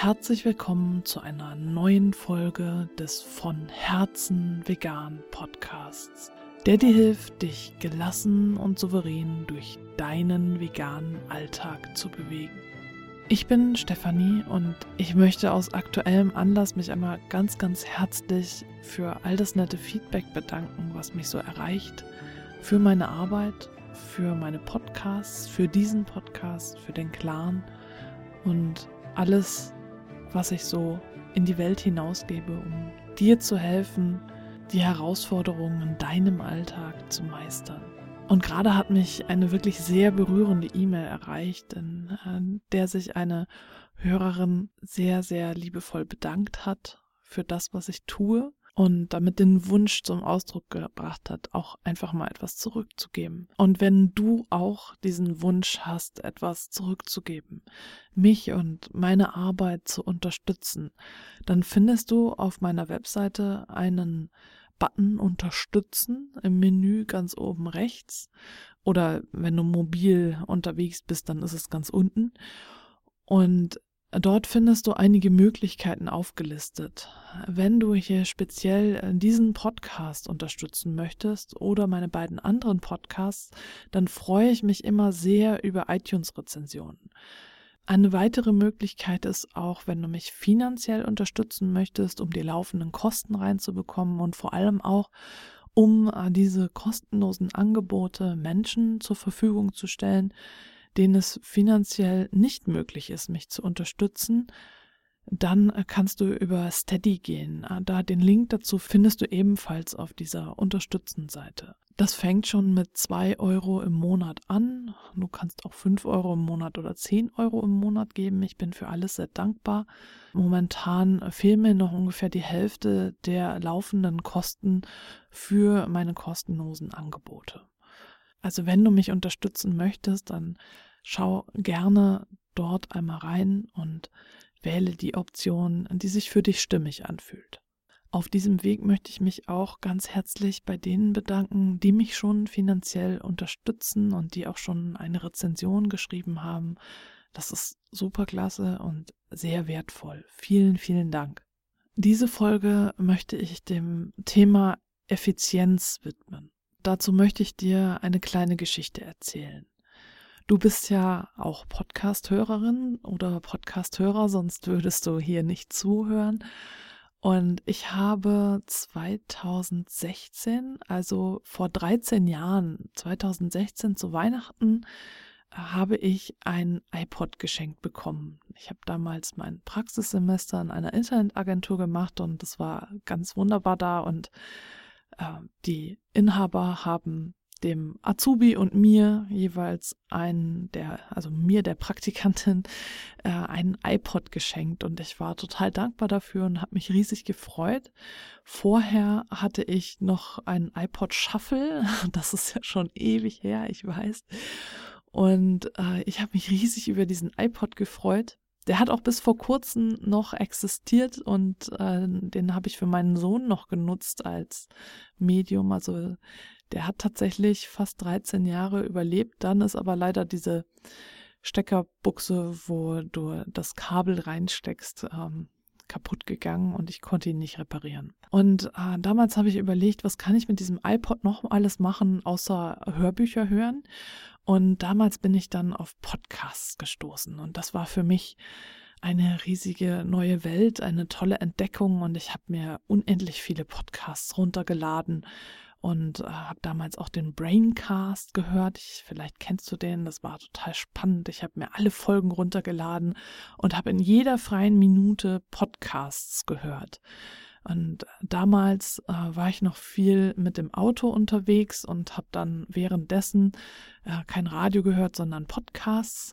herzlich willkommen zu einer neuen Folge des von Herzen vegan Podcasts, der dir hilft, dich gelassen und souverän durch deinen veganen Alltag zu bewegen. Ich bin Stefanie und ich möchte aus aktuellem Anlass mich einmal ganz, ganz herzlich für all das nette Feedback bedanken, was mich so erreicht, für meine Arbeit, für meine Podcasts, für diesen Podcast, für den Clan und alles, was ich so in die Welt hinausgebe, um dir zu helfen, die Herausforderungen in deinem Alltag zu meistern. Und gerade hat mich eine wirklich sehr berührende E-Mail erreicht, in äh, der sich eine Hörerin sehr, sehr liebevoll bedankt hat für das, was ich tue und damit den Wunsch zum Ausdruck gebracht hat, auch einfach mal etwas zurückzugeben. Und wenn du auch diesen Wunsch hast, etwas zurückzugeben, mich und meine Arbeit zu unterstützen, dann findest du auf meiner Webseite einen Button Unterstützen im Menü ganz oben rechts. Oder wenn du mobil unterwegs bist, dann ist es ganz unten. Und Dort findest du einige Möglichkeiten aufgelistet. Wenn du hier speziell diesen Podcast unterstützen möchtest oder meine beiden anderen Podcasts, dann freue ich mich immer sehr über iTunes-Rezensionen. Eine weitere Möglichkeit ist auch, wenn du mich finanziell unterstützen möchtest, um die laufenden Kosten reinzubekommen und vor allem auch, um äh, diese kostenlosen Angebote Menschen zur Verfügung zu stellen, denen es finanziell nicht möglich ist, mich zu unterstützen, dann kannst du über Steady gehen. Ah, da den Link dazu findest du ebenfalls auf dieser Unterstützen-Seite. Das fängt schon mit zwei Euro im Monat an. Du kannst auch fünf Euro im Monat oder zehn Euro im Monat geben. Ich bin für alles sehr dankbar. Momentan fehlen mir noch ungefähr die Hälfte der laufenden Kosten für meine kostenlosen Angebote. Also wenn du mich unterstützen möchtest, dann schau gerne dort einmal rein und wähle die Option, die sich für dich stimmig anfühlt. Auf diesem Weg möchte ich mich auch ganz herzlich bei denen bedanken, die mich schon finanziell unterstützen und die auch schon eine Rezension geschrieben haben. Das ist super klasse und sehr wertvoll. Vielen, vielen Dank. Diese Folge möchte ich dem Thema Effizienz widmen. Dazu möchte ich dir eine kleine Geschichte erzählen. Du bist ja auch Podcast-Hörerin oder Podcast-Hörer, sonst würdest du hier nicht zuhören. Und ich habe 2016, also vor 13 Jahren, 2016 zu Weihnachten, habe ich ein iPod geschenkt bekommen. Ich habe damals mein Praxissemester in einer Internetagentur gemacht und das war ganz wunderbar da und die Inhaber haben dem Azubi und mir jeweils einen der, also mir der Praktikantin, äh, einen iPod geschenkt und ich war total dankbar dafür und habe mich riesig gefreut. Vorher hatte ich noch einen iPod Shuffle, das ist ja schon ewig her, ich weiß. Und äh, ich habe mich riesig über diesen iPod gefreut. Der hat auch bis vor kurzem noch existiert und äh, den habe ich für meinen Sohn noch genutzt als Medium. Also der hat tatsächlich fast 13 Jahre überlebt. Dann ist aber leider diese Steckerbuchse, wo du das Kabel reinsteckst, ähm, kaputt gegangen und ich konnte ihn nicht reparieren. Und äh, damals habe ich überlegt, was kann ich mit diesem iPod noch alles machen, außer Hörbücher hören. Und damals bin ich dann auf Podcasts gestoßen und das war für mich eine riesige neue Welt, eine tolle Entdeckung und ich habe mir unendlich viele Podcasts runtergeladen und äh, habe damals auch den Braincast gehört. Ich, vielleicht kennst du den, das war total spannend. Ich habe mir alle Folgen runtergeladen und habe in jeder freien Minute Podcasts gehört. Und damals äh, war ich noch viel mit dem Auto unterwegs und habe dann währenddessen äh, kein Radio gehört, sondern Podcasts.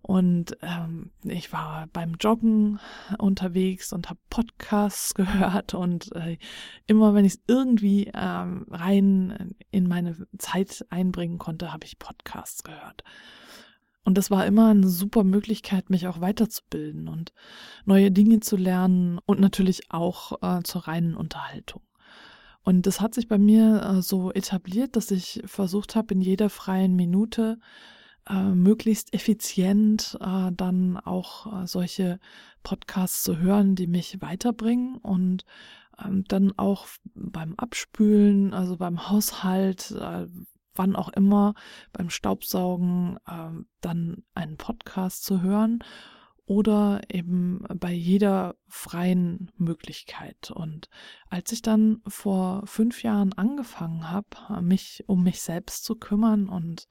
Und ähm, ich war beim Joggen unterwegs und habe Podcasts gehört und äh, immer wenn ich es irgendwie ähm, rein in meine Zeit einbringen konnte, habe ich Podcasts gehört. Und das war immer eine super Möglichkeit, mich auch weiterzubilden und neue Dinge zu lernen und natürlich auch äh, zur reinen Unterhaltung. Und das hat sich bei mir äh, so etabliert, dass ich versucht habe, in jeder freien Minute äh, möglichst effizient äh, dann auch äh, solche Podcasts zu hören, die mich weiterbringen und ähm, dann auch beim Abspülen, also beim Haushalt, äh, wann auch immer, beim Staubsaugen, äh, dann einen Podcast zu hören oder eben bei jeder freien Möglichkeit. Und als ich dann vor fünf Jahren angefangen habe, mich um mich selbst zu kümmern und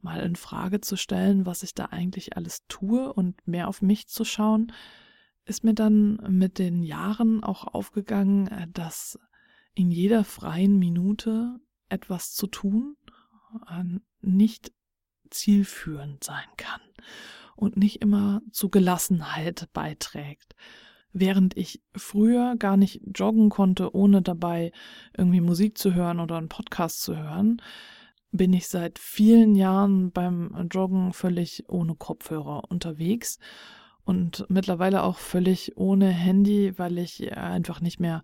mal in Frage zu stellen, was ich da eigentlich alles tue und mehr auf mich zu schauen, ist mir dann mit den Jahren auch aufgegangen, äh, dass in jeder freien Minute etwas zu tun äh, nicht zielführend sein kann und nicht immer zu Gelassenheit beiträgt. Während ich früher gar nicht joggen konnte, ohne dabei irgendwie Musik zu hören oder einen Podcast zu hören, bin ich seit vielen Jahren beim Joggen völlig ohne Kopfhörer unterwegs und mittlerweile auch völlig ohne Handy, weil ich einfach nicht mehr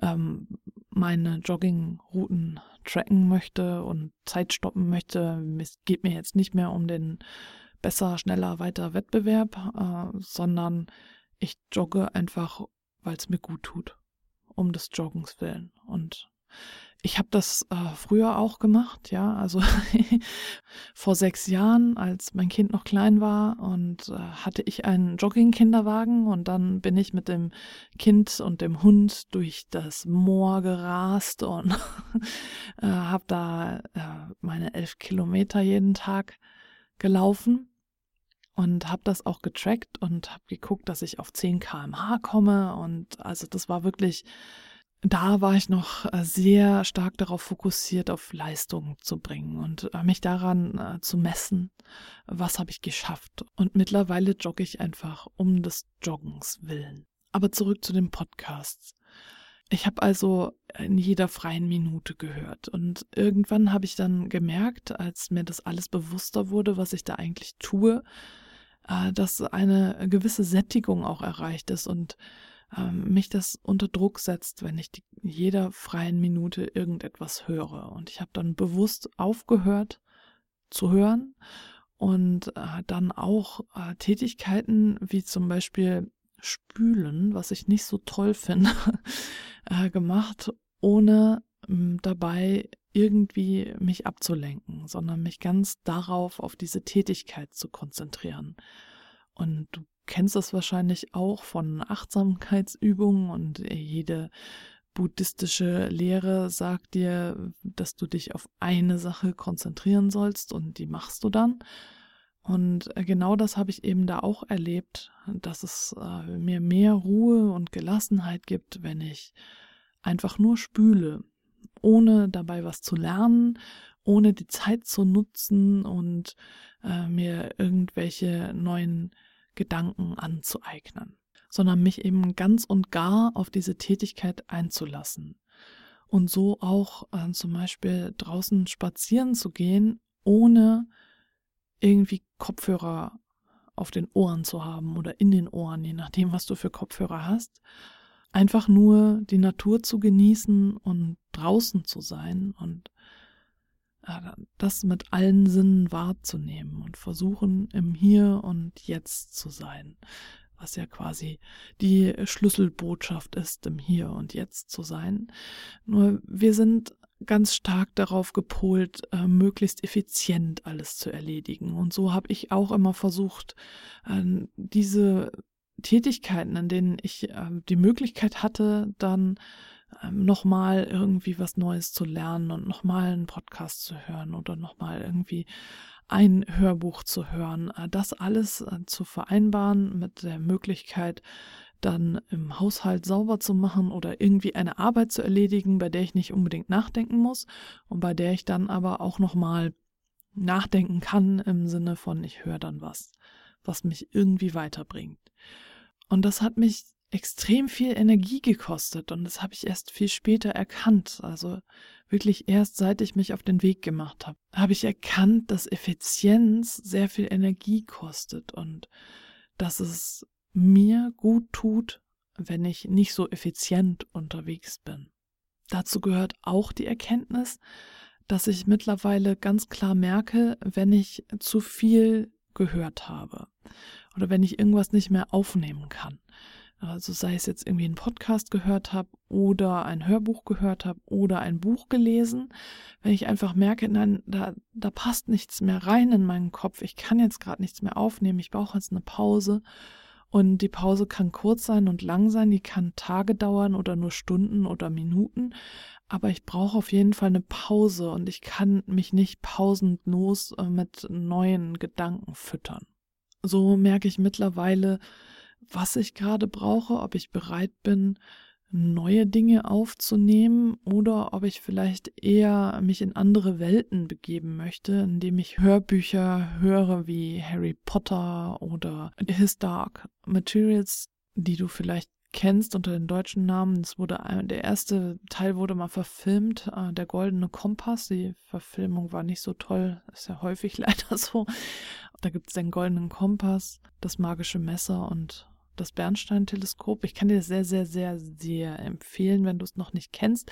ähm, meine Joggingrouten tracken möchte und Zeit stoppen möchte. Es geht mir jetzt nicht mehr um den besser, schneller, weiter Wettbewerb, äh, sondern ich jogge einfach, weil es mir gut tut, um des Joggens willen. Und ich habe das äh, früher auch gemacht, ja, also vor sechs Jahren, als mein Kind noch klein war und äh, hatte ich einen Jogging-Kinderwagen und dann bin ich mit dem Kind und dem Hund durch das Moor gerast und äh, habe da äh, meine elf Kilometer jeden Tag gelaufen und habe das auch getrackt und habe geguckt, dass ich auf 10 km/h komme und also das war wirklich da war ich noch äh, sehr stark darauf fokussiert, auf Leistung zu bringen und äh, mich daran äh, zu messen, was habe ich geschafft. Und mittlerweile jogge ich einfach um des Joggens willen. Aber zurück zu den Podcasts. Ich habe also in jeder freien Minute gehört und irgendwann habe ich dann gemerkt, als mir das alles bewusster wurde, was ich da eigentlich tue, dass eine gewisse Sättigung auch erreicht ist und ähm, mich das unter Druck setzt, wenn ich die, jeder freien Minute irgendetwas höre. Und ich habe dann bewusst aufgehört zu hören und äh, dann auch äh, Tätigkeiten wie zum Beispiel Spülen, was ich nicht so toll finde, äh, gemacht, ohne ähm, dabei irgendwie mich abzulenken, sondern mich ganz darauf, auf diese Tätigkeit zu konzentrieren. Und du kennst das wahrscheinlich auch von Achtsamkeitsübungen und jede buddhistische Lehre sagt dir, dass du dich auf eine Sache konzentrieren sollst und die machst du dann. Und genau das habe ich eben da auch erlebt, dass es äh, mir mehr Ruhe und Gelassenheit gibt, wenn ich einfach nur spüle, ohne dabei was zu lernen, ohne die Zeit zu nutzen und äh, mir irgendwelche neuen Gedanken anzueignen, sondern mich eben ganz und gar auf diese Tätigkeit einzulassen. Und so auch äh, zum Beispiel draußen spazieren zu gehen, ohne irgendwie Kopfhörer auf den Ohren zu haben oder in den Ohren, je nachdem, was du für Kopfhörer hast. Einfach nur die Natur zu genießen und draußen zu sein und das mit allen Sinnen wahrzunehmen und versuchen, im Hier und Jetzt zu sein, was ja quasi die Schlüsselbotschaft ist, im Hier und Jetzt zu sein. Nur wir sind ganz stark darauf gepolt, äh, möglichst effizient alles zu erledigen. Und so habe ich auch immer versucht, äh, diese Tätigkeiten, in denen ich äh, die Möglichkeit hatte, dann ähm, nochmal irgendwie was Neues zu lernen und nochmal einen Podcast zu hören oder nochmal irgendwie ein Hörbuch zu hören. Äh, das alles äh, zu vereinbaren mit der Möglichkeit, dann im Haushalt sauber zu machen oder irgendwie eine Arbeit zu erledigen, bei der ich nicht unbedingt nachdenken muss und bei der ich dann aber auch nochmal nachdenken kann im Sinne von, ich höre dann was, was mich irgendwie weiterbringt. Und das hat mich extrem viel Energie gekostet und das habe ich erst viel später erkannt. Also wirklich erst seit ich mich auf den Weg gemacht habe, habe ich erkannt, dass Effizienz sehr viel Energie kostet und dass es mir gut tut, wenn ich nicht so effizient unterwegs bin. Dazu gehört auch die Erkenntnis, dass ich mittlerweile ganz klar merke, wenn ich zu viel gehört habe oder wenn ich irgendwas nicht mehr aufnehmen kann. Also sei es jetzt irgendwie einen Podcast gehört habe oder ein Hörbuch gehört habe oder ein Buch gelesen, wenn ich einfach merke, nein, da, da passt nichts mehr rein in meinen Kopf, ich kann jetzt gerade nichts mehr aufnehmen, ich brauche jetzt eine Pause. Und die Pause kann kurz sein und lang sein, die kann Tage dauern oder nur Stunden oder Minuten, aber ich brauche auf jeden Fall eine Pause und ich kann mich nicht pausenlos äh, mit neuen Gedanken füttern. So merke ich mittlerweile, was ich gerade brauche, ob ich bereit bin, neue Dinge aufzunehmen oder ob ich vielleicht eher mich in andere Welten begeben möchte, indem ich Hörbücher höre wie Harry Potter oder His Dark Materials, die du vielleicht kennst unter den deutschen Namen. Es wurde der erste Teil wurde mal verfilmt, äh, der Goldene Kompass. Die Verfilmung war nicht so toll, ist ja häufig leider so. Da gibt es den Goldenen Kompass, das magische Messer und das Bernstein-Teleskop. Ich kann dir sehr, sehr, sehr, sehr empfehlen, wenn du es noch nicht kennst.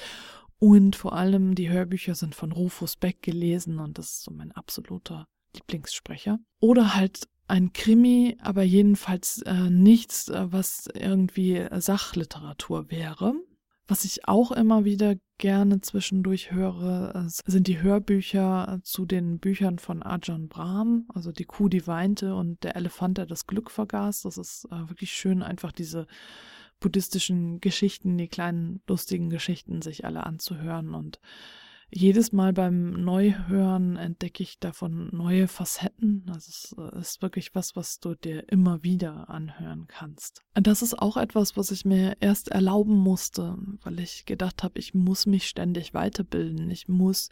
Und vor allem die Hörbücher sind von Rufus Beck gelesen und das ist so mein absoluter Lieblingssprecher. Oder halt ein Krimi, aber jedenfalls äh, nichts, äh, was irgendwie Sachliteratur wäre. Was ich auch immer wieder gerne zwischendurch höre, äh, sind die Hörbücher zu den Büchern von Ajahn Brahm, also die Kuh, die weinte und der Elefant, der das Glück vergaß. Das ist äh, wirklich schön, einfach diese buddhistischen Geschichten, die kleinen lustigen Geschichten sich alle anzuhören und jedes Mal beim Neuhören entdecke ich davon neue Facetten. Das ist, äh, ist, wirklich was, was du dir immer wieder anhören kannst. Das ist auch etwas, was ich mir erst erlauben musste, weil ich gedacht habe, ich muss mich ständig weiterbilden. Ich muss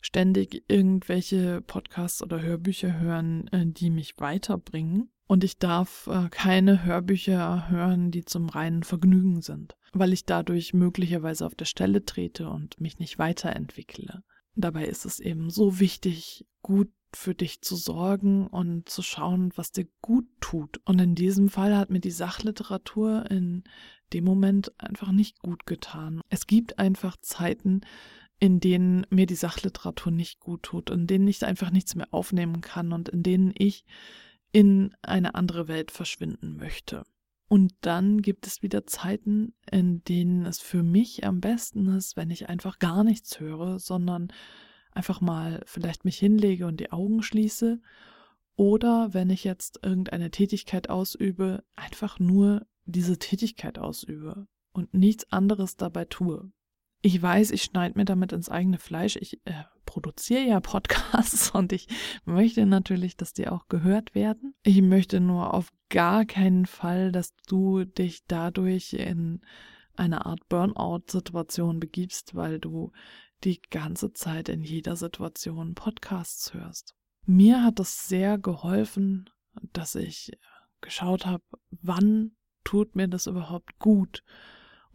ständig irgendwelche Podcasts oder Hörbücher hören, äh, die mich weiterbringen. Und ich darf äh, keine Hörbücher hören, die zum reinen Vergnügen sind, weil ich dadurch möglicherweise auf der Stelle trete und mich nicht weiterentwickle. Dabei ist es eben so wichtig, gut für dich zu sorgen und zu schauen, was dir gut tut. Und in diesem Fall hat mir die Sachliteratur in dem Moment einfach nicht gut getan. Es gibt einfach Zeiten, in denen mir die Sachliteratur nicht gut tut, in denen ich einfach nichts mehr aufnehmen kann und in denen ich in eine andere Welt verschwinden möchte. Und dann gibt es wieder Zeiten, in denen es für mich am besten ist, wenn ich einfach gar nichts höre, sondern einfach mal vielleicht mich hinlege und die Augen schließe. Oder wenn ich jetzt irgendeine Tätigkeit ausübe, einfach nur diese Tätigkeit ausübe und nichts anderes dabei tue. Ich weiß, ich schneide mir damit ins eigene Fleisch. Ich äh, produziere ja Podcasts und ich möchte natürlich, dass die auch gehört werden. Ich möchte nur auf gar keinen Fall, dass du dich dadurch in eine Art Burnout-Situation begibst, weil du die ganze Zeit in jeder Situation Podcasts hörst. Mir hat es sehr geholfen, dass ich geschaut habe, wann tut mir das überhaupt gut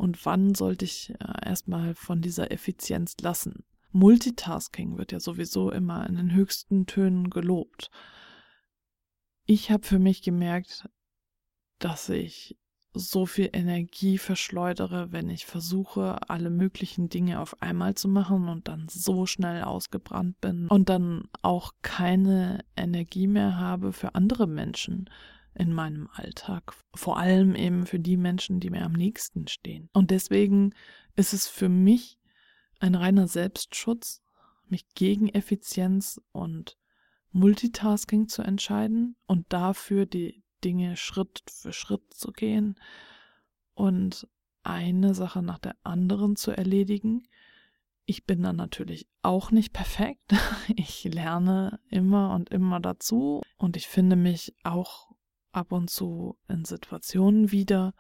und wann sollte ich äh, erstmal von dieser Effizienz lassen. Multitasking wird ja sowieso immer in den höchsten Tönen gelobt. Ich habe für mich gemerkt, dass ich so viel Energie verschleudere, wenn ich versuche, alle möglichen Dinge auf einmal zu machen und dann so schnell ausgebrannt bin und dann auch keine Energie mehr habe für andere Menschen in meinem Alltag. Vor allem eben für die Menschen, die mir am nächsten stehen. Und deswegen ist es für mich ein reiner Selbstschutz, mich gegen Effizienz und Multitasking zu entscheiden und dafür die Dinge Schritt für Schritt zu gehen und eine Sache nach der anderen zu erledigen. Ich bin dann natürlich auch nicht perfekt. Ich lerne immer und immer dazu und ich finde mich auch ab und zu in Situationen wieder,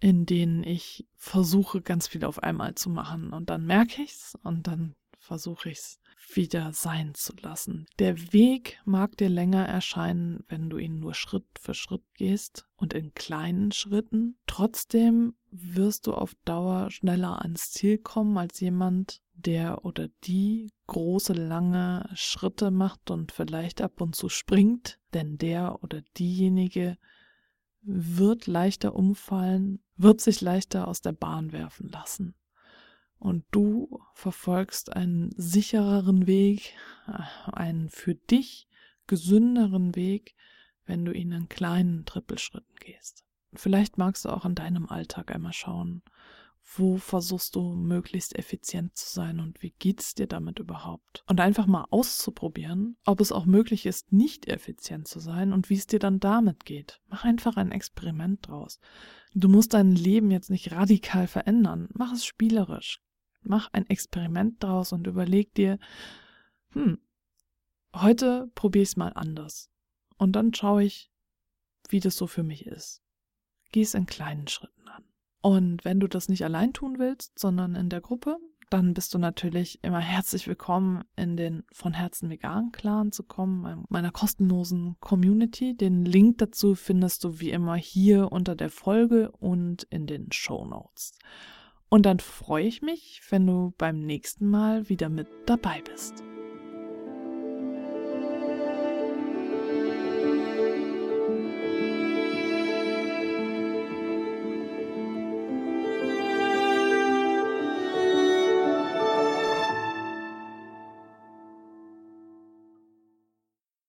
in denen ich versuche, ganz viel auf einmal zu machen. Und dann merke ich's und dann versuche ich's wieder sein zu lassen. Der Weg mag dir länger erscheinen, wenn du ihn nur Schritt für Schritt gehst und in kleinen Schritten. Trotzdem wirst du auf Dauer schneller ans Ziel kommen als jemand, der oder die große, lange Schritte macht und vielleicht ab und zu springt, denn der oder diejenige wird leichter umfallen, wird sich leichter aus der Bahn werfen lassen. Und du verfolgst einen sichereren Weg, einen für dich gesünderen Weg, wenn du ihn in kleinen Trippelschritten gehst. Vielleicht magst du auch in deinem Alltag einmal schauen, wo versuchst du möglichst effizient zu sein und wie geht's dir damit überhaupt? Und einfach mal auszuprobieren, ob es auch möglich ist, nicht effizient zu sein und wie es dir dann damit geht. Mach einfach ein Experiment draus. Du musst dein Leben jetzt nicht radikal verändern. Mach es spielerisch. Mach ein Experiment draus und überleg dir, hm, heute probiere ich es mal anders. Und dann schaue ich, wie das so für mich ist. Geh es in kleinen Schritten an. Und wenn du das nicht allein tun willst, sondern in der Gruppe, dann bist du natürlich immer herzlich willkommen, in den von Herzen veganen Clan zu kommen, meiner kostenlosen Community. Den Link dazu findest du wie immer hier unter der Folge und in den Show Notes. Und dann freue ich mich, wenn du beim nächsten Mal wieder mit dabei bist.